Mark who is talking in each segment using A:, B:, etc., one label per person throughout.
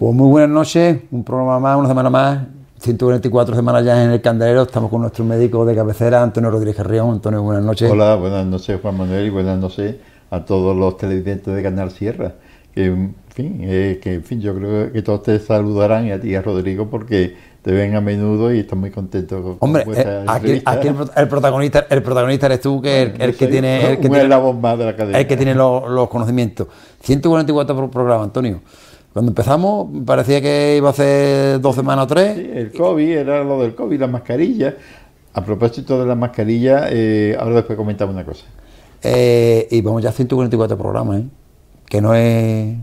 A: Pues muy buenas noches, un programa más, una semana más, 144 semanas ya en el Candelero, estamos con nuestro médico de cabecera, Antonio Rodríguez Carrión. Antonio, buenas noches.
B: Hola, buenas noches Juan Manuel y buenas noches a todos los televidentes de Canal Sierra. Que, en fin, eh, que en fin, yo creo que todos te saludarán y a ti a Rodrigo porque te ven a menudo y están muy contentos con
A: Hombre, eh, aquí, el, pro- el protagonista, el protagonista eres tú, que el, el que tiene, el que tiene,
B: más de la cadena.
A: el que tiene los, los conocimientos. 144 pro- programas, Antonio. Cuando empezamos parecía que iba a hacer dos semanas o tres.
B: Sí, el COVID, era lo del COVID, la mascarilla. A propósito de la mascarilla, eh, ahora después comentamos una cosa.
A: Eh, y vamos ya a 144 programas, ¿eh? Que no es.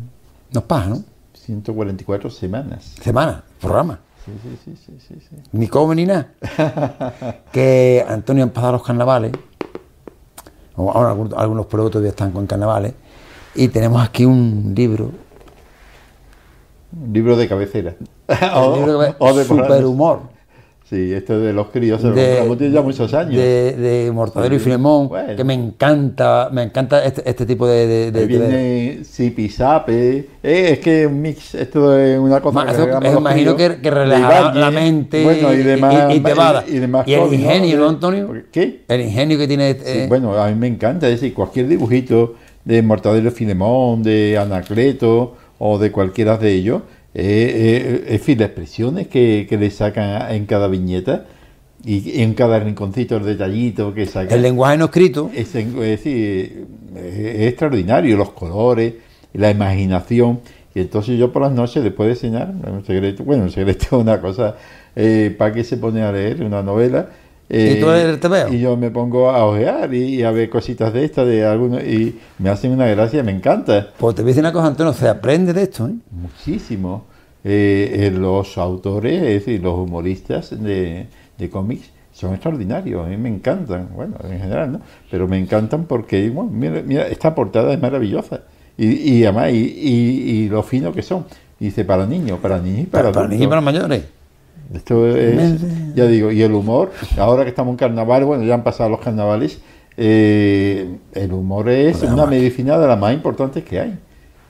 A: No es paja, ¿no?
B: 144 semanas.
A: Semana, programa.
B: Sí, sí, sí, sí, sí, sí.
A: Ni come ni nada. que Antonio han pasado los carnavales. Ahora algunos, algunos pueblos todavía están con carnavales. Y tenemos aquí un libro.
B: Libro de cabecera.
A: libro que-
B: o de
A: Superhumor.
B: Sí, esto de los críos, se lo
A: de,
B: compramos tiene ya muchos años.
A: de, de Mortadelo y
B: Sí.
A: Filemón,
B: Bueno.
A: que me encanta, me encanta este, este tipo de, de- de- de-
B: viene Zipizape. Eh, es que un mix, esto es una cosa
A: Ma-
B: que
A: eso- me imagino que, que
B: de
A: relaja la mente
B: bueno, y, demás,
A: y te va
B: y, demás
A: Y el ingenio,
B: ¿no?
A: ¿no, Antonio?
B: ¿Qué?
A: El ingenio que tiene.
B: Sí,
A: eh,
B: bueno, a mí me encanta, es decir, cualquier dibujito de Mortadelo y Filemón, de Anacleto o de cualquiera de ellos, eh, eh, en fin, las expresiones que, que le sacan en cada viñeta y en cada rinconcito el detallito que sacan.
A: el lenguaje no escrito.
B: Es, es es extraordinario, los colores, la imaginación. Y entonces yo por las noches, después de cenar, un secreto, bueno, un secreto es una cosa, eh, ¿para qué se pone a leer una novela? Eh,
A: ¿Y tú eres TVO?
B: y yo me pongo a ojear y, y a ver cositas de estas, de algunos, y me hacen una gracia, me encanta
A: Pues te voy a decir una cosa, Antonio, se aprende de esto, ¿eh?
B: muchísimo. Eh, los autores, es decir, los humoristas de, de cómics son extraordinarios, a mí me encantan, bueno, en general, ¿no? Pero me encantan porque, bueno, mira, mira, esta portada es maravillosa. Y, y además, y, y, y lo fino que son. Dice para niños, para niños y para,
A: Para, para niños y para mayores.
B: Esto es, ya digo, y el humor, ahora que estamos en carnaval, bueno, ya han pasado los carnavales, eh, el humor es
A: Pues
B: una medicina de las más importantes que hay.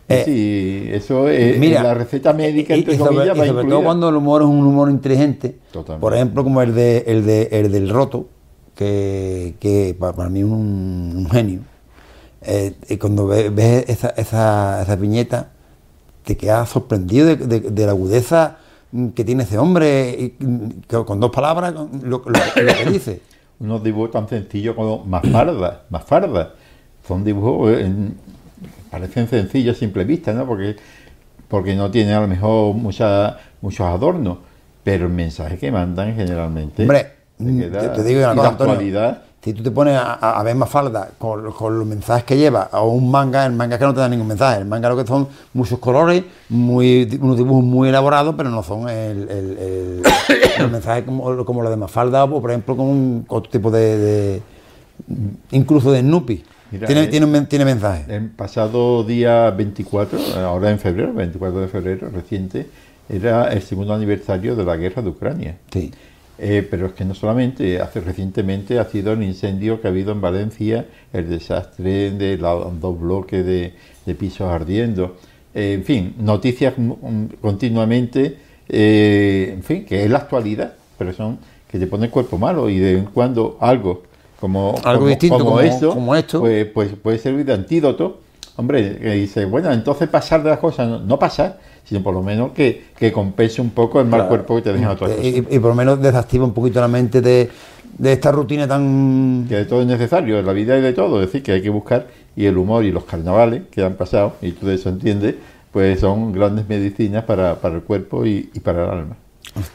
A: Eh,
B: sí, eso es
A: Mira,
B: la receta médica, entre
A: y sobre,
B: comillas,
A: y
B: va
A: sobre todo
B: incluida.
A: cuando el humor es un humor inteligente,
B: Totalmente.
A: por ejemplo, como el de el de el del roto, que, que pa- para, mí es un, un genio. Eh, y cuando ve- ves esa, esa, esa viñeta, te quedas sorprendido de, de- de la agudeza que tiene ese hombre, con dos palabras lo, lo- lo que dice.
B: Unos dibujos tan sencillos como más farda, más farda. Son dibujos, eh, en- parecen sencillos a simple vista, ¿no? Porque, porque no tienen a lo mejor mucha, muchos adornos, pero el mensaje que mandan generalmente.
A: Hombre,
B: queda-
A: te, te digo una
B: y
A: cosa,
B: la
A: Antonio. Si tú te pones a, ver más falda con, con los mensajes que lleva, o un manga, el manga es que no te da ningún mensaje. El manga lo que son muchos colores, muy, unos dibujos muy elaborados, pero no son el, el, el- el mensaje como, como los de Mafalda, o por ejemplo, con, un, otro tipo de, de- incluso de Snoopy.
B: Mira,
A: tiene,
B: eh,
A: tiene, tiene mensaje.
B: El pasado día 24, ahora en febrero, 24 de febrero, reciente, era el segundo aniversario de la guerra de Ucrania.
A: Sí.
B: Eh, pero es que no solamente, hace recientemente ha sido el incendio que ha habido en Valencia, el desastre de los dos bloques de, de pisos ardiendo, Eh, en fin, noticias mm, continuamente, eh, en fin, que es la actualidad, pero son que te pone el cuerpo malo y de vez en cuando algo como,
A: Algo
B: como-
A: distinto, como-
B: esto,
A: como esto.
B: Pues, pues puede servir de antídoto. Hombre, que dice, bueno, entonces pasar de las cosas, no, no pasar, sino por lo menos que, que compense un poco el mal
A: Claro.
B: cuerpo que te dejan otras cosas.
A: Y, y por lo menos desactiva un poquito la mente de, de esta rutina tan...
B: que de todo es necesario, en la vida hay de todo, es decir, que hay que buscar, y el humor y los carnavales que han pasado, y tú de eso entiendes, pues son grandes medicinas para, para el cuerpo y, y para el alma.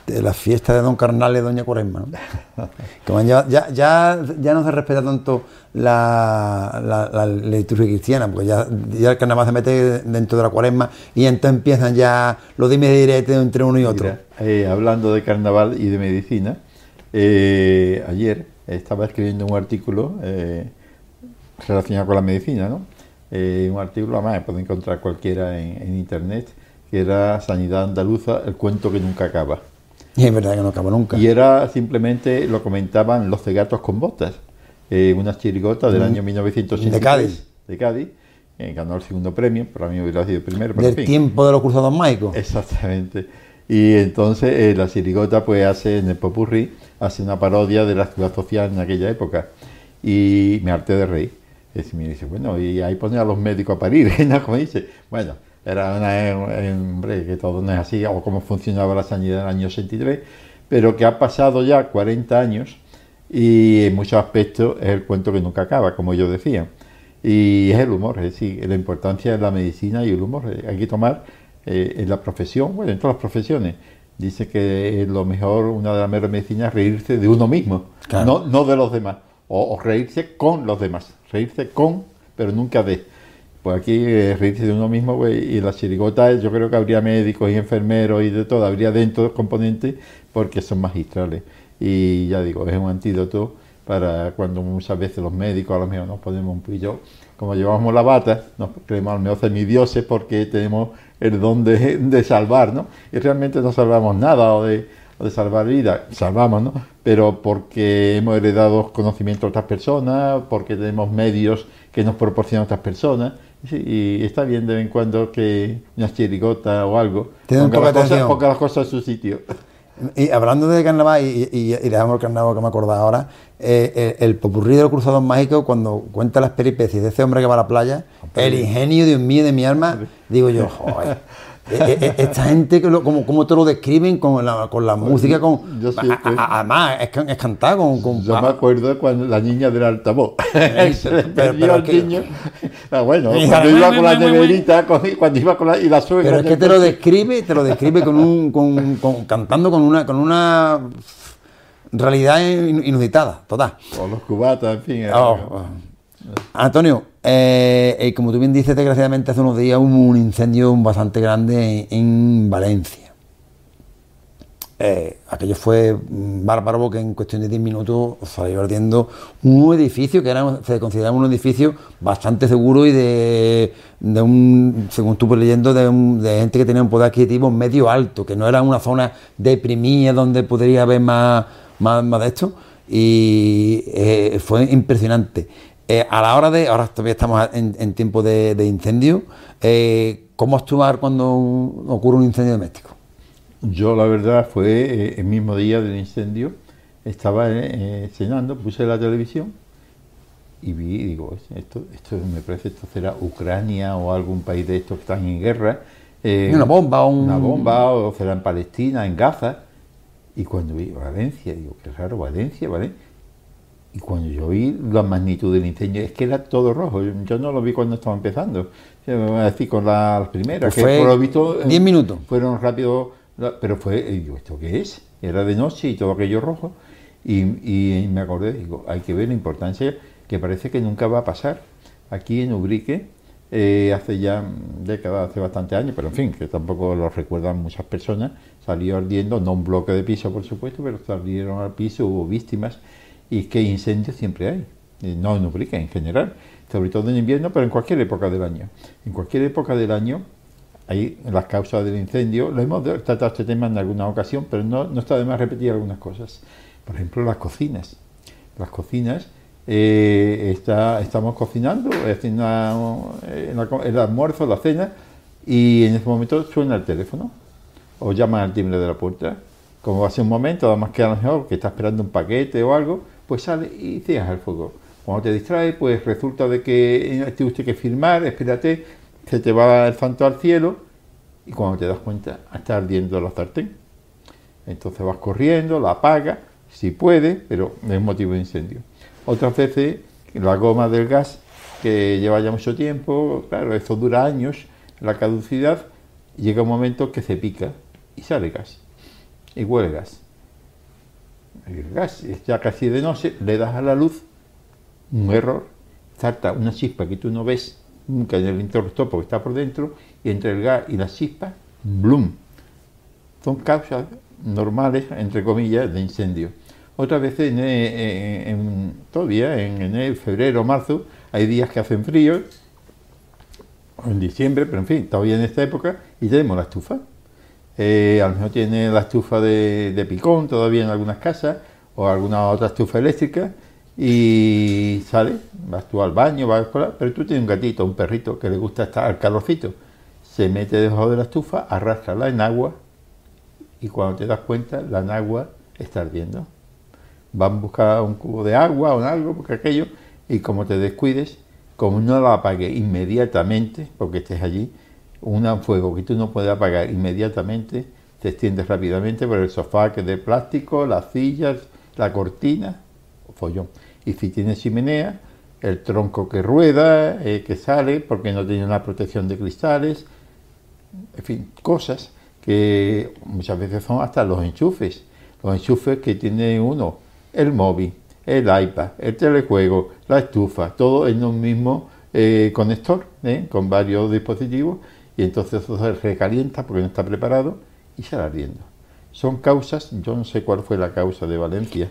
A: La fiesta de Don Carnal y Doña Cuaresma. ¿no? Que ya, ya, ya, no se respeta tanto la, la, la liturgia cristiana, porque ya, ya el carnaval se mete dentro de la Cuaresma y entonces empiezan ya los dimes y diretes entre uno y otro.
B: Mira, eh, hablando de carnaval y de medicina, eh, ayer estaba escribiendo un artículo eh, relacionado con la medicina, ¿no? Un artículo, además, puede encontrar cualquiera en, en internet, que era Sanidad Andaluza, el cuento que nunca acaba.
A: Y es verdad que no acaba nunca.
B: Y era simplemente, lo comentaban los cegatos con botas, eh, unas chirigotas del
A: Mm.
B: año 1983.
A: De Cádiz.
B: De Cádiz, eh, ganó el segundo premio, para mí hubiera sido el primero. Pero
A: Del
B: en fin.
A: tiempo de los cruzados mágicos.
B: Exactamente. Y entonces eh, la chirigota pues hace en el popurrí, hace una parodia de la ciudad social en aquella época. Y me harté de reír. Y me dice, bueno, y ahí pone a los médicos a parir, ¿no? Como dice. Bueno, era una, eh, hombre, que todo no es así, o cómo funcionaba la sanidad en el año 63, pero que ha pasado ya 40 años y en muchos aspectos es el cuento que nunca acaba, como yo decía. Y es el humor, es decir, la importancia de la medicina y el humor. eh, Hay que tomar eh, en la profesión, bueno, en todas las profesiones. Dice que lo mejor, una de las mejores medicinas es reírse de uno mismo,
A: Claro.
B: no, no de los demás. O, o reírse con los demás, reírse con, pero nunca de. Pues aquí eh, reírse de uno mismo, pues, y la chirigota yo creo que habría médicos y enfermeros y de todo, habría dentro de componentes porque son magistrales. Y ya digo, es un antídoto para cuando muchas veces los médicos a lo mejor nos ponemos un pillo, como llevamos la bata, nos creemos a lo mejor semidioses porque tenemos el don de, salvar, ¿no? Y realmente no salvamos nada o de, salvar vidas, salvamos, ¿no? Pero porque hemos heredado conocimiento de otras personas, porque tenemos medios que nos proporcionan otras personas. Y sí, y está bien de vez en cuando que una chirigota o algo
A: Tiene un
B: ponga, las cosas, ponga las cosas en su sitio.
A: Y hablando de carnaval, y, y, y dejamos el carnaval que me acordaba ahora, eh, el, el popurrí de los cruzados mágicos, cuando cuenta las peripecias de ese hombre que va a la playa, el ingenio, Dios mío, de mi alma, digo yo, joder. eh, eh, eh, esta gente, que lo, como, como te lo describen con la, con la música, con.
B: Yo
A: a-
B: siempre-
A: a- Además, es, es cantar con. con
B: Yo me acuerdo cuando la niña del altavoz se le
A: pero- pero
B: al
A: es que-
B: niño. Ah, bueno, cuando iba
A: "Mue,
B: con la
A: mue, mue, mue".
B: neverita, con- cuando iba con la, y la suegra.
A: Pero es que te lo describe, te lo describe con un, con, con- cantando con una, con una realidad in- inusitada, total.
B: O los cubatas, en fin.
A: Oh, oh. Antonio, eh, eh, como tú bien dices, desgraciadamente hace unos días hubo un incendio bastante grande en, en Valencia. Eh, aquello fue bárbaro porque en cuestión de 10 minutos salió ardiendo un edificio que era, se consideraba un edificio bastante seguro y de, un, según estuve leyendo, de, un- de gente que tenía un poder adquisitivo medio alto, que no era una zona deprimida donde podría haber más, más, más de esto. Y fue impresionante. Eh, a la hora de, ahora todavía estamos en, en tiempo de, de incendio, eh, ¿cómo actuar cuando un- ocurre un incendio doméstico?
B: Yo, la verdad, fue eh, el mismo día del incendio. Estaba cenando, puse la televisión y vi, digo, esto, esto me parece, esto será Ucrania o algún país de estos que están en guerra. eh,
A: Una bomba, un-
B: Una bomba, o será en Palestina, en Gaza. Y cuando vi Valencia, digo, qué raro, Valencia, ¿vale? Y cuando yo vi la magnitud del incendio, es que era todo rojo. Yo, yo no lo vi cuando estaba empezando. Yo me voy a decir con la- las primeras,
A: Pues
B: que por lo visto. eh,
A: 10 minutos.
B: Fueron rápido, la- pero fue, digo, ¿esto qué es? Era de noche y todo aquello rojo. Y, y me acordé, digo, hay que ver la importancia que parece que nunca va a pasar. Aquí en Ubrique, eh, hace ya décadas, hace bastante años, pero en fin, que tampoco lo recuerdan muchas personas, salió ardiendo, no un bloque de piso, por supuesto, pero salieron al piso, hubo víctimas, y que incendios siempre hay, no en Ubrique en general, sobre todo en invierno, pero en cualquier época del año. En cualquier época del año hay las causas del incendio. Lo hemos tratado este tema en alguna ocasión, pero no, no está de más repetir algunas cosas. Por ejemplo, las cocinas. Las cocinas, eh, está, estamos cocinando, haciendo el almuerzo, la cena, y en ese momento suena el teléfono o llaman al timbre de la puerta. Como hace un momento, además que a lo mejor que está esperando un paquete o algo, pues sale y cierras el fuego. Cuando te distraes, pues resulta de que tiene usted que firmar, espérate, se te va el santo al cielo y cuando te das cuenta está ardiendo la sartén. Entonces vas corriendo, la apagas, si puede, pero es motivo de incendio. Otras veces la goma del gas, que lleva ya mucho tiempo, claro, eso dura años, la caducidad, llega un momento que se pica y sale gas. Y huele gas. El gas es ya casi de noche, le das a la luz, un error, salta una chispa que tú no ves nunca en el interruptor porque está por dentro, y entre el gas y la chispa, ¡blum! Son causas normales, entre comillas, de incendio. Otras veces, en, en- en- todavía en enero, febrero, marzo, hay días que hacen frío, en diciembre, pero en fin, todavía en esta época, y tenemos la estufa. Eh, a lo mejor tiene la estufa de, de picón todavía en algunas casas, o alguna otra estufa eléctrica, y sales, vas tú al baño, vas a la escuela, pero tú tienes un gatito, un perrito que le gusta estar al calorcito. Se mete debajo de la estufa, arrastra la enagua y cuando te das cuenta, la enagua está ardiendo. Van a buscar un cubo de agua o algo, porque aquello, y como te descuides, como no la apagues inmediatamente, porque estés allí, un fuego que tú no puedes apagar inmediatamente, te extiendes rápidamente por el sofá que es de plástico, las sillas, la cortina, follón. Y si tienes chimenea, el tronco que rueda, eh, que sale, porque no tiene una protección de cristales, en fin, cosas que muchas veces son hasta los enchufes. Los enchufes que tiene uno, el móvil, el iPad, el telejuego, la estufa, todo en un mismo eh, conector, ¿eh? con varios dispositivos, y entonces eso se recalienta porque no está preparado y sale ardiendo. Son causas, yo no sé cuál fue la causa de Valencia,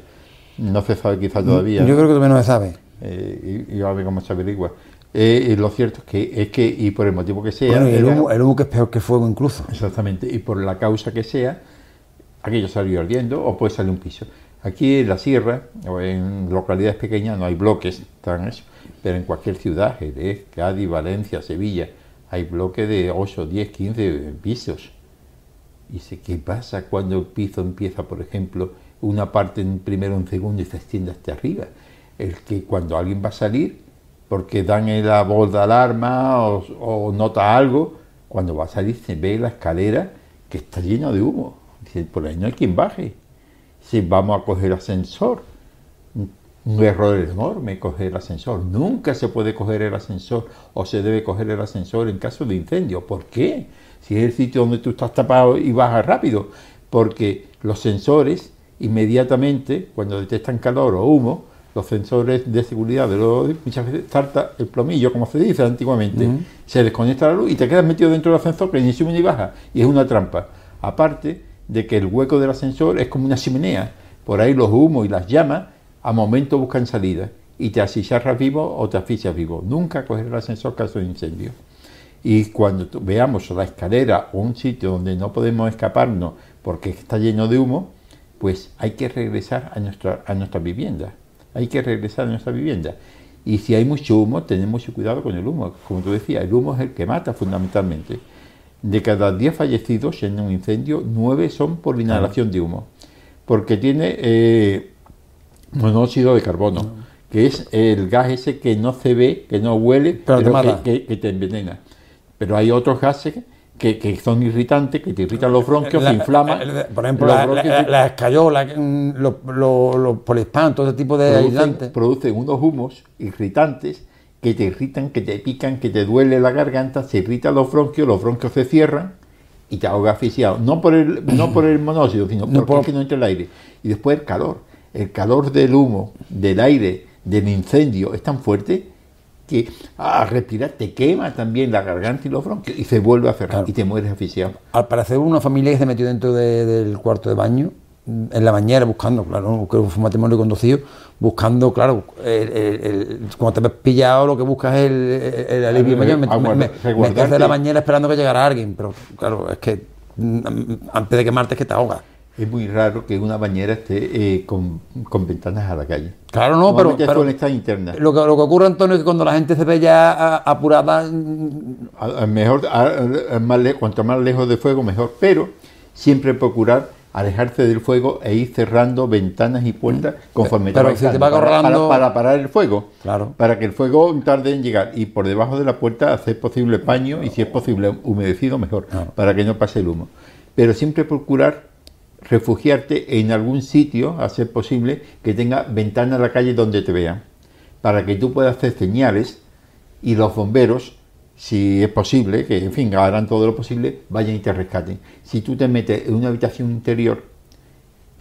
B: no se sabe quizá todavía.
A: Yo creo que todavía no se sabe.
B: Eh, y, a ver cómo se averigua. Eh, lo cierto es que, es que, y por el motivo que sea.
A: el, humo, que es peor que fuego incluso.
B: Exactamente, y por la causa que sea, aquello salió ardiendo o puede salir un piso. Aquí en la sierra, o en localidades pequeñas, no hay bloques, tan eso, pero en cualquier ciudad, Jerez, Cádiz, Valencia, Sevilla, hay bloques de 8, 10, 15 pisos. Y sé qué pasa cuando el piso empieza, por ejemplo, una parte en primero, en segundo y se extiende hasta arriba. El que cuando alguien va a salir, porque dan la voz de alarma o, nota algo, cuando va a salir se ve la escalera que está llena de humo. Dice, por ahí no hay quien baje. Si vamos a coger ascensor, un error enorme coger el ascensor. Nunca se puede coger el ascensor o se debe coger el ascensor en caso de incendio. ¿Por qué? Si es el sitio donde tú estás tapado y bajas rápido. Porque los sensores inmediatamente, cuando detectan calor o humo, los sensores de seguridad de los muchas veces salta el plomillo, como se dice antiguamente, se desconecta la luz y te quedas metido dentro del ascensor que ni sube ni baja. Y es una trampa. Aparte de que el hueco del ascensor es como una chimenea. Por ahí los humos y las llamas a momento buscan salida y te asfixias vivo o te asfixias vivo. Nunca coger el ascensor caso de incendio. Y cuando veamos la escalera o un sitio donde no podemos escaparnos porque está lleno de humo, pues hay que regresar a nuestra, a vivienda. Hay que regresar a nuestra vivienda. Y si hay mucho humo, tenemos mucho cuidado con el humo. Como tú decías, el humo es el que mata fundamentalmente. De cada 10 fallecidos en un incendio, 9 son por inhalación de humo. Porque tiene eh, monóxido de carbono, que es el gas ese que no se ve, que no huele, pero, que, te envenena. Pero hay otros gases que, son irritantes, que te irritan los bronquios, que inflaman.
A: por ejemplo, la, escayola, mm, los, los, polispan, todo ese tipo de
B: producen, aislantes. Producen unos humos irritantes que te irritan, que te pican, que te duele la garganta, se irritan los bronquios, los bronquios se cierran y te ahoga asfixiado. No por el, no por el monóxido, sino porque no entra el aire. Y después el calor el calor del humo, del aire, del incendio es tan fuerte que a respirar te quema también la garganta y los bronquios y se vuelve a cerrar y te mueres asfixiado.
A: Al parecer una familia que se metió dentro del cuarto de baño en la bañera buscando, claro, creo que fue un matrimonio conducido, buscando, claro, el, cuando te ves pillado lo que buscas es el, alivio. mayor, me, de la bañera esperando que llegara alguien, pero claro, es que mm, antes de quemarte es que te ahogas
B: es muy raro que una bañera esté eh, con, ventanas a la calle.
A: Claro, no, pero,
B: pero está interna.
A: Lo que, lo que ocurre, Antonio, es que cuando la gente se ve ya apurada...
B: mejor, más cuanto más lejos de fuego, mejor. Pero siempre procurar alejarse del fuego e ir cerrando ventanas y puertas conforme
A: pero te va
B: para, para, parar el fuego.
A: Claro.
B: Para que el fuego tarde en llegar. Y por debajo de la puerta hacer posible paño y si es posible humedecido, mejor. Para que no pase el humo. Pero siempre procurar refugiarte en algún sitio, a ser posible, que tenga ventana a la calle donde te vean, para que tú puedas hacer señales y los bomberos, si es posible, que en fin, harán todo lo posible, vayan y te rescaten. Si tú te metes en una habitación interior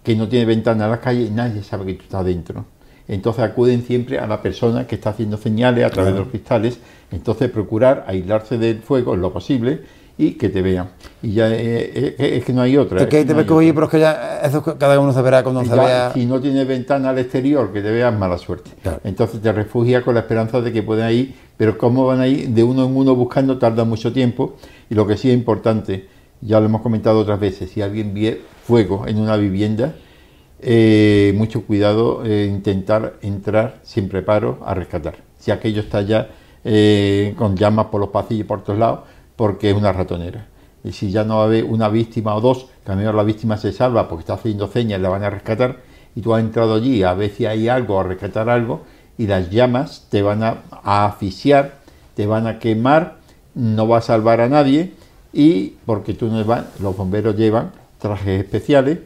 B: que no tiene ventana a la calle, nadie sabe que tú estás dentro. Entonces acuden siempre a la persona que está haciendo señales a través de los cristales. Entonces procurar aislarse del fuego lo posible y que te vean. Y ya eh, eh, es, que no hay otra.
A: Es que te pero es que ya eso cada uno se verá cuando se vea.
B: Si no tiene ventana al exterior, que te vean mala suerte. Entonces te refugia con la esperanza de que puedan ir, pero como van a ir de uno en uno buscando tarda mucho tiempo. Y lo que sí es importante, ya lo hemos comentado otras veces, si alguien ve fuego en una vivienda, eh, mucho cuidado eh, intentar entrar sin preparo a rescatar. Si aquello está ya eh, con llamas por los pasillos y por todos lados, porque es una ratonera. Y si ya no va a haber una víctima o dos, que a lo mejor la víctima se salva porque está haciendo señas y la van a rescatar, y tú has entrado allí a ver si hay algo, a rescatar algo, y las llamas te van a, a asfixiar, te van a quemar, no va a salvar a nadie, y porque tú no vas, los bomberos llevan trajes especiales,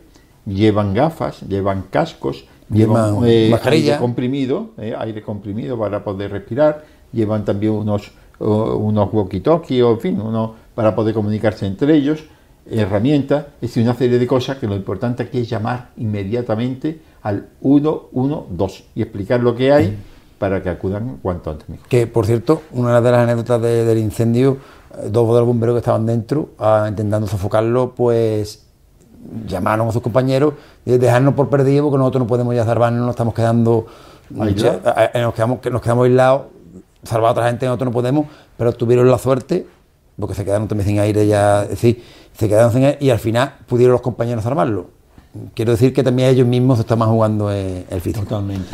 B: llevan gafas, llevan cascos, llevan,
A: Llevan
B: eh, aire comprimido, eh, aire comprimido para poder respirar, llevan también unos, unos walkie-talkie, o en fin, unos, para poder comunicarse entre ellos, herramientas, es decir, una serie de cosas que lo importante aquí es llamar inmediatamente al 112 y explicar lo que hay para que acudan cuanto antes mejor.
A: Que, por cierto, una de las anécdotas de- del incendio, eh, dos de los bomberos que estaban dentro, ah, intentando sofocarlo, pues llamaron a sus compañeros y dejarnos por perdido porque nosotros no podemos ya salvarnos, nos estamos quedando eh, eh, nos quedamos, que nos quedamos aislados, salvar a otra gente, nosotros no podemos, pero tuvieron la suerte, porque se quedaron también sin aire ya, es decir, se quedaron sin aire y al final pudieron los compañeros salvarlo. Quiero decir que también ellos mismos estaban jugando eh, el físico.
B: Totalmente.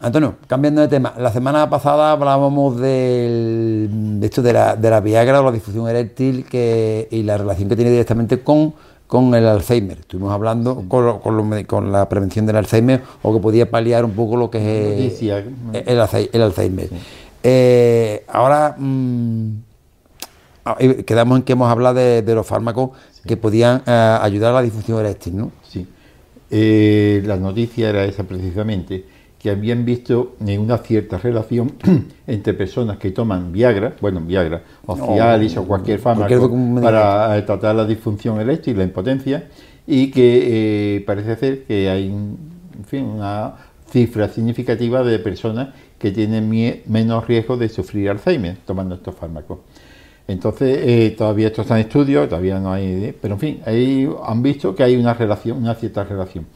A: Antonio, cambiando de tema, la semana pasada hablábamos del- de esto de la, de la Viagra o la difusión eréctil que, y la relación que tiene directamente con, con el Alzheimer. Estuvimos hablando con, lo- con, lo me- con la prevención del Alzheimer o que podía paliar un poco lo que es el Alzheimer. Eh, ahora mm, ah, quedamos en que hemos hablado de, de los fármacos que podían eh, ayudar a la difusión eréctil, ¿no?
B: Sí. Eh, la noticia era esa precisamente, que habían visto una cierta relación entre personas que toman Viagra, bueno, Viagra, o Cialis o cualquier fármaco para eh, tratar la disfunción eréctil, la impotencia, y que eh, parece ser que hay en fin, una cifra significativa de personas que tienen menos riesgo de sufrir Alzheimer tomando estos fármacos. Entonces, eh, todavía esto está en estudio, todavía no hay, pero en fin, ahí han visto que hay una relación, una cierta relación.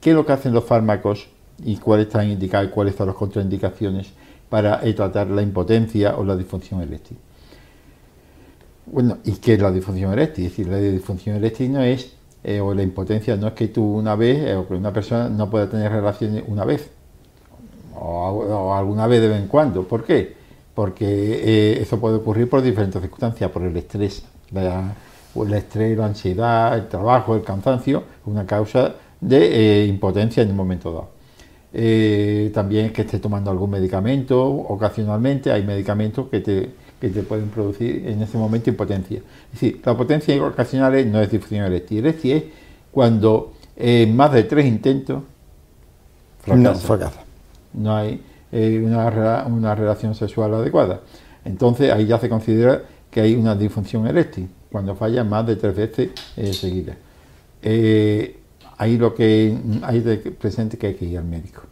B: ¿Qué es lo que hacen los fármacos y cuáles están indicados cuáles son las contraindicaciones para tratar la impotencia o la disfunción eréctil? Bueno, ¿y qué es la disfunción eréctil? Es decir, la disfunción eréctil no es, eh, o la impotencia no es que tú una vez, eh, o que una persona no pueda tener relaciones una vez, o, alguna vez de vez en cuando. ¿Por qué? Porque eh, eso puede ocurrir por diferentes circunstancias, por el estrés, la, el estrés, la ansiedad, el trabajo, el cansancio, una causa de impotencia en un momento dado. También que esté tomando algún medicamento ocasionalmente, hay medicamentos que te, que te pueden producir en ese momento impotencia. Es decir, la potencia ocasional no es difusión eréctil. Eréctil es cuando en más de tres intentos
A: No,
B: fracasa no hay eh, una, una relación sexual adecuada. Entonces ahí ya se considera que hay una disfunción eréctil, cuando falla más de tres veces eh, seguidas. Eh, ahí lo que hay de presente que hay que ir al médico.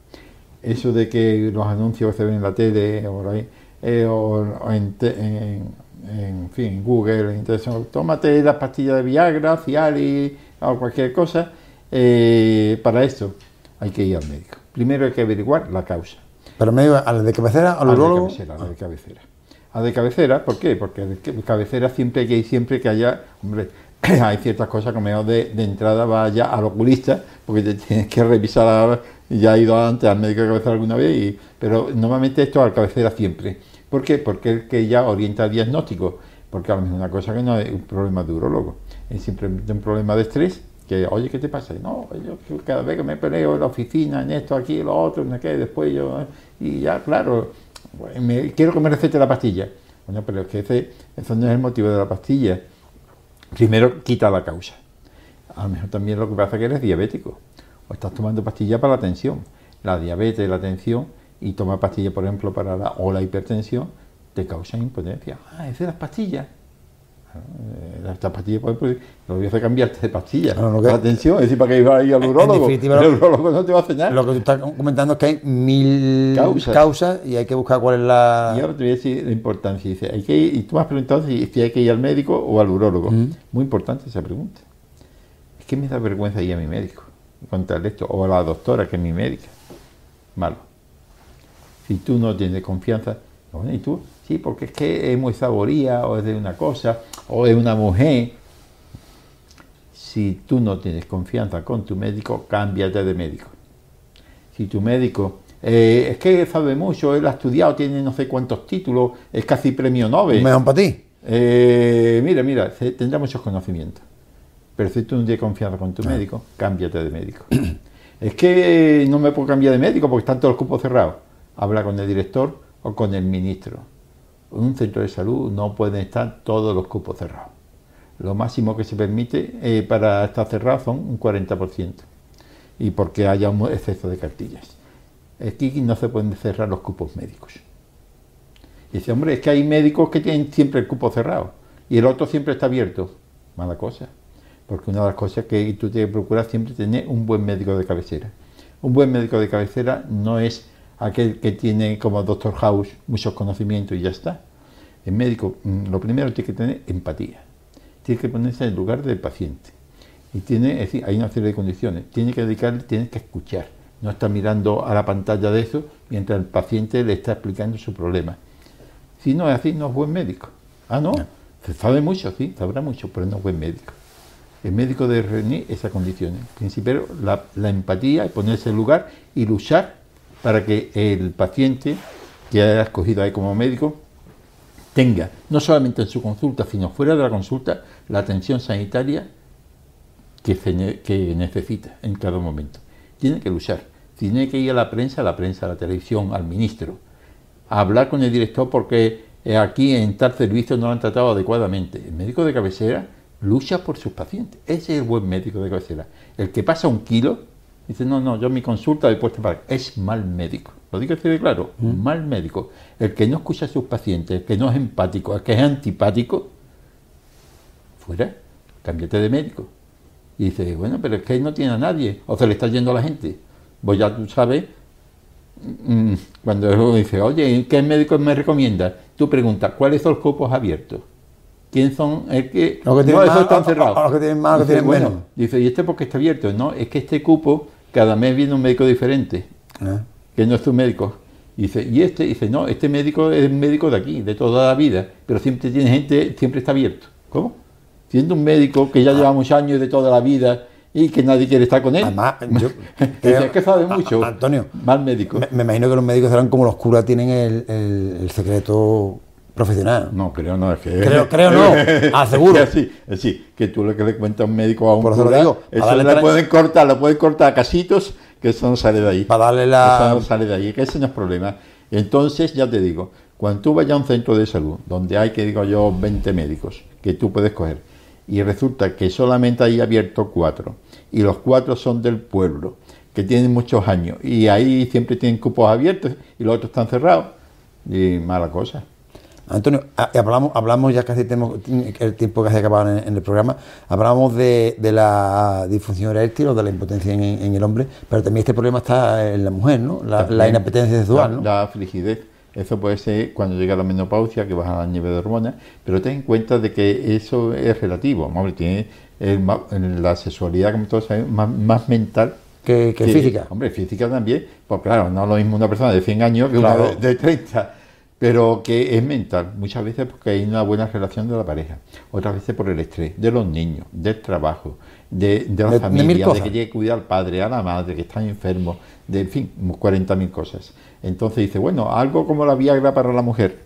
B: Eso de que los anuncios que se ven en la tele o, ahí, eh, o- o en, en- en fin, Google, en tómate las pastillas de Viagra, Cialis o cualquier cosa, eh, para esto hay que ir al médico. Primero hay que averiguar la causa.
A: Pero me digo, a la de cabecera, al
B: A la de
A: urólogo.
B: cabecera, a la de cabecera. A la de cabecera, ¿por qué? Porque de que- cabecera siempre hay que ir, siempre que haya, hombre, hay ciertas cosas que mejor de, de entrada vaya al oculista, porque te tienes que revisar, ya he ido antes al médico de cabecera alguna vez, y- pero normalmente esto al cabecera siempre. ¿Por qué? Porque es que ya orienta diagnóstico, porque a lo mejor una cosa que no es un problema de urólogo, es simplemente un problema de estrés, que, oye, ¿qué te pasa? No, yo cada vez que me peleo en la oficina, en esto, aquí, lo otro, no qué, después yo, eh, y ya, claro, pues, me- quiero que me recete la pastilla. Bueno, pero es que ese, eso no es el motivo de la pastilla. Primero, quita la causa. A lo mejor también lo que pasa es que eres diabético, o estás tomando pastillas para la tensión. La diabetes, la tensión, y tomar pastillas, por ejemplo, para la, o la hipertensión, te causan impotencia. Ah, es de las pastillas. Eh, Estas pastillas pueden producir. Lo voy a hacer cambiarte de pastillas.
A: No, no, que-
B: tensión, es decir, para que iba a ir al
A: En
B: urólogo.
A: definitiva,
B: el
A: lo-
B: urólogo no te va a nada.
A: Lo que tú estás comentando es que hay mil
B: Causas.
A: causas, y hay que buscar cuál es la.
B: Y ahora te voy a decir la importancia. Dice, hay que ir- y tú me has preguntado si, si hay que ir al médico o al urólogo. Muy importante esa pregunta. Es que me da vergüenza ir a mi médico contarle esto, o a la doctora, que es mi médica. Malo. Si tú no tienes confianza, bueno, ¿y tú? Sí, porque es que es muy saboría, o es de una cosa, o es una mujer. Si tú no tienes confianza con tu médico, cámbiate de médico. Si tu médico eh, es que sabe mucho, él ha estudiado, tiene no sé cuántos títulos, es casi premio Nobel.
A: Mejor para ti.
B: Eh, mira, mira, tendrá muchos conocimientos. Pero si tú no tienes confianza con tu médico, cámbiate de médico. es que no me puedo cambiar de médico porque están todos los cupos cerrados. Habla con el director o con el ministro. En un centro de salud no pueden estar todos los cupos cerrados. Lo máximo que se permite eh, para estar cerrado son un 40%. Y porque haya un exceso de cartillas. Aquí no se pueden cerrar los cupos médicos. Y dice, hombre, es que hay médicos que tienen siempre el cupo cerrado y el otro siempre está abierto. Mala cosa. Porque una de las cosas que tú tienes que procurar siempre tener un buen médico de cabecera. Un buen médico de cabecera no es aquel que tiene como Doctor House muchos conocimientos y ya está. El médico, mm, lo primero tiene que tener empatía. Tiene que ponerse en el lugar del paciente. Y tiene, es decir, hay una serie de condiciones. Tiene que dedicarle, tiene que escuchar. No está mirando a la pantalla de eso mientras el paciente le está explicando su problema. Si no es así, no es buen médico. Ah, no. Se sabe mucho, sí, sabrá mucho, pero no es buen médico. El médico debe reunir esas condiciones. Primero, la, la empatía ponerse en lugar y luchar para que el paciente que haya escogido ahí como médico tenga, no solamente en su consulta, sino fuera de la consulta, la atención sanitaria que, necesita en cada momento. Tiene que luchar. Tiene que ir a la prensa, a la prensa, a la televisión, al ministro, a hablar con el director porque aquí en tal servicio no lo han tratado adecuadamente. El médico de cabecera lucha por sus pacientes. Ese es el buen médico de cabecera. El que pasa un kilo, dice, no, no, yo mi consulta he puesto para... Es mal médico. Lo digo así de claro, mal médico. El que no escucha a sus pacientes, el que no es empático, el que es antipático, fuera, cámbiate de médico. Y dice, bueno, pero es que no tiene a nadie, o se le está yendo a la gente. Pues ya tú sabes, mm, cuando dice, oye, ¿qué médico me recomienda? Tú preguntas, ¿cuáles son los cupos abiertos? ¿Quién son? El que,
A: Los que tienen
B: no, esos
A: más,
B: están cerrados.
A: los que tienen más, los que
B: Dice, bueno,
A: menos.
B: Dice, ¿y este por qué está abierto? No, es que este cupo, cada mes viene un médico diferente
A: Ah.
B: que no es tu médico. Y dice, y este, dice, no, este médico es médico de aquí, de toda la vida, pero siempre tiene gente, siempre está abierto. ¿Cómo? Siendo un médico que ya lleva muchos años de toda la vida y que nadie quiere estar con él.
A: Además, yo
B: Dice, es que sabe
A: A-
B: mucho.
A: a- Antonio,
B: Mal médico.
A: Me, me imagino que los médicos serán como los curas tienen el, el- el secreto profesional.
B: No, creo no, es que...
A: Creo- creo no, aseguro.
B: Es así, es así, que tú lo que le cuentas a un médico a un
A: Por eso lo
B: cura,
A: digo,
B: eso le pueden cortar, lo pueden cortar a casitos, que eso no sale de ahí.
A: Para darle la-
B: Eso no sale de ahí, que ese no es problema. Entonces, ya te digo, cuando tú vayas a un centro de salud, donde hay, que digo yo, 20 médicos, que tú puedes coger, y resulta que solamente hay abierto cuatro, y los cuatro son del pueblo, que tienen muchos años, y ahí siempre tienen cupos abiertos, y los otros están cerrados, y mala cosa.
A: Antonio, ah, hablamos, hablamos ya casi tenemos el tiempo casi acabado en, en el programa, hablamos de, de la disfunción eréctil o de la impotencia en, en el hombre, pero también este problema está en la mujer, ¿no? La, la inapetencia sexual,
B: la,
A: ¿no?
B: la frigidez. Eso puede ser cuando llega la menopausia, que baja el nivel de hormonas, pero ten en cuenta de que eso es relativo. Hombre, tiene el la sexualidad, como todos sabemos, más, más mental
A: que, que física.
B: Hombre, física también, pues claro, no es lo mismo una persona de 100 años que
A: Claro.
B: una de, de 30, pero que es mental, muchas veces porque hay una buena relación de la pareja, otras veces por el estrés, de los niños, del trabajo, de, de la
A: De-
B: familia,
A: mil
B: de, que llegue a cuidar al padre, a la madre, que están enfermos, de en fin, 40.000 cosas. Entonces dice, bueno, algo como la Viagra para la mujer,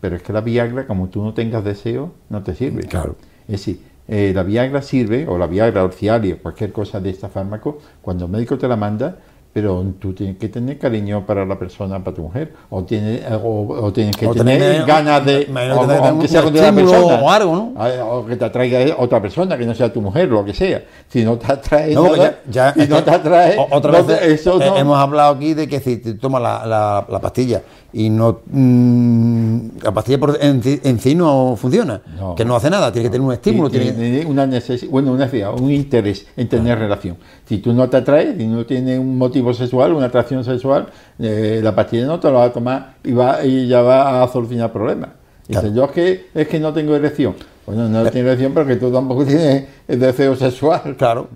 B: pero es que la Viagra, como tú no tengas deseo, no te sirve.
A: Claro.
B: Es decir, eh, la Viagra sirve, o la Viagra, o Cialis, o cualquier cosa de este fármaco, cuando el médico te la manda, pero tú tienes que tener cariño para la persona, para tu mujer, o tienes, o, o tienes que
A: O
B: tener,
A: tener-
B: ganas de, o-
A: tener
B: aunque
A: un
B: sea con otra persona,
A: o algo, ¿no?
B: O que te atraiga otra persona, que no sea tu mujer, lo que sea. Si no te atrae
A: No,
B: nada,
A: ya, ya-
B: si no te atrae,
A: otra
B: no
A: vez
B: eso
A: eh,
B: no-
A: hemos hablado aquí de que si te tomas la, la- la pastilla y no mm, la pastilla por en, sí- en sí no funciona,
B: No.
A: que no hace nada, tiene que tener un estímulo, tiene
B: tiene una necesidad, bueno, una necesidad, un interés en tener relación. Si tú no te atraes, si no tienes un motivo sexual, una atracción sexual, eh, la pastilla no te la va a tomar y, va, y ya va a solucionar problemas. Dice,
A: Claro.
B: yo es que, es que no tengo erección. Bueno, no tienes erección porque tú tampoco tienes el deseo sexual.
A: claro.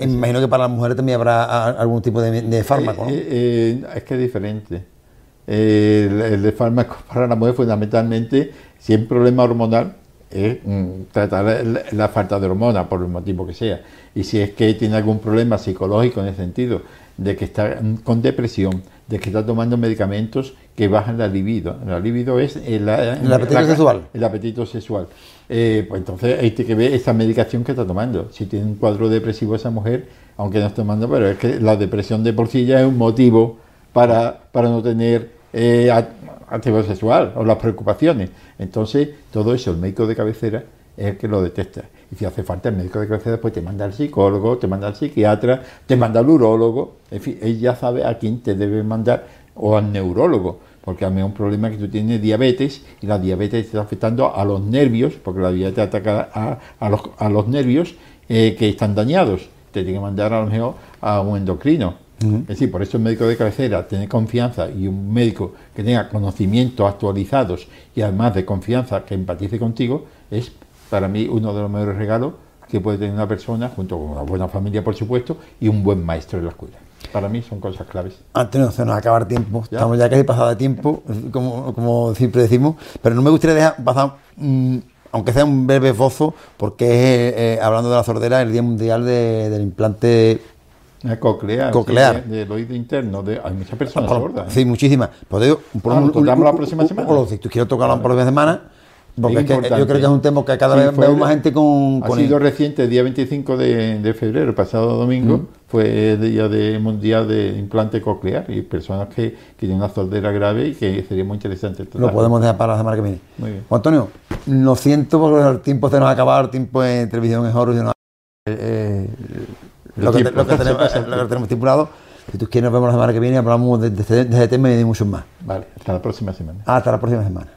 A: Imagino que para las mujeres también habrá algún tipo de, de fármaco, ¿no?
B: Eh, eh, es que es diferente. Eh, el, el fármaco para la mujer fundamentalmente, si hay un problema hormonal, es mm, tratar la, la falta de hormona por el motivo que sea. Y si es que tiene algún problema psicológico en el sentido de que está mm, con depresión, de que está tomando medicamentos que bajan la libido. La libido es el,
A: el apetito sexual.
B: El apetito sexual. Eh, pues entonces hay que ver esta medicación que está tomando. Si tiene un cuadro depresivo esa mujer, aunque no esté tomando, pero es que la depresión de por sí ya es un motivo para, para no tener eh, actividad sexual o las preocupaciones. Entonces, todo eso el médico de cabecera es el que lo detecta. Y si hace falta el médico de cabecera, pues te manda al psicólogo, te manda al psiquiatra, te manda al urólogo. En fin, él ya sabe a quién te debe mandar o al neurólogo. Porque a mí es un problema que tú tienes diabetes y la diabetes te está afectando a los nervios, porque la diabetes ataca a, a, los, a los, nervios eh, que están dañados. Te tiene que mandar a lo mejor a un endocrino. Es decir, por eso el médico de cabecera tiene confianza y un médico que tenga conocimientos actualizados y además de confianza que empatice contigo es para mí uno de los mejores regalos que puede tener una persona, junto con una buena familia, por supuesto, y un buen maestro en la escuela. Para mí son cosas claves.
A: Antes no se nos acaba el tiempo, estamos ya casi pasado de tiempo, como, como siempre decimos, pero no me gustaría dejar pasar, mm, aunque sea un breve esbozo, porque es, eh, hablando de la sordera, el Día Mundial del Implante
B: Coclear,
A: coclear.
B: Sí, del oído interno. De, hay muchas personas
A: por,
B: sordas. ¿eh?
A: Sí, muchísimas. Digo,
B: por ah, un, tocamos la próxima
A: un,
B: semana.
A: O si tú quieres tocarlo la próxima semana, porque es que yo creo que es un tema que cada sí, vez veo más gente con.
B: Ha sido reciente, el día 25 de, de, febrero, el pasado domingo, mm. fue el día de mundial de implante coclear y personas que, que tienen una sordera grave y que sería muy interesante.
A: Lo podemos dejar para la semana que viene.
B: Muy bien.
A: Juan Antonio, lo siento porque el tiempo se nos ha acabado, el tiempo en televisión es oro. Y no, eh, lo que, lo, que tenemos, lo que tenemos estipulado. Si tú quieres, nos vemos la semana que viene hablamos de, de, de, este tema y de muchos más.
B: Vale, hasta la próxima semana.
A: Hasta la próxima semana.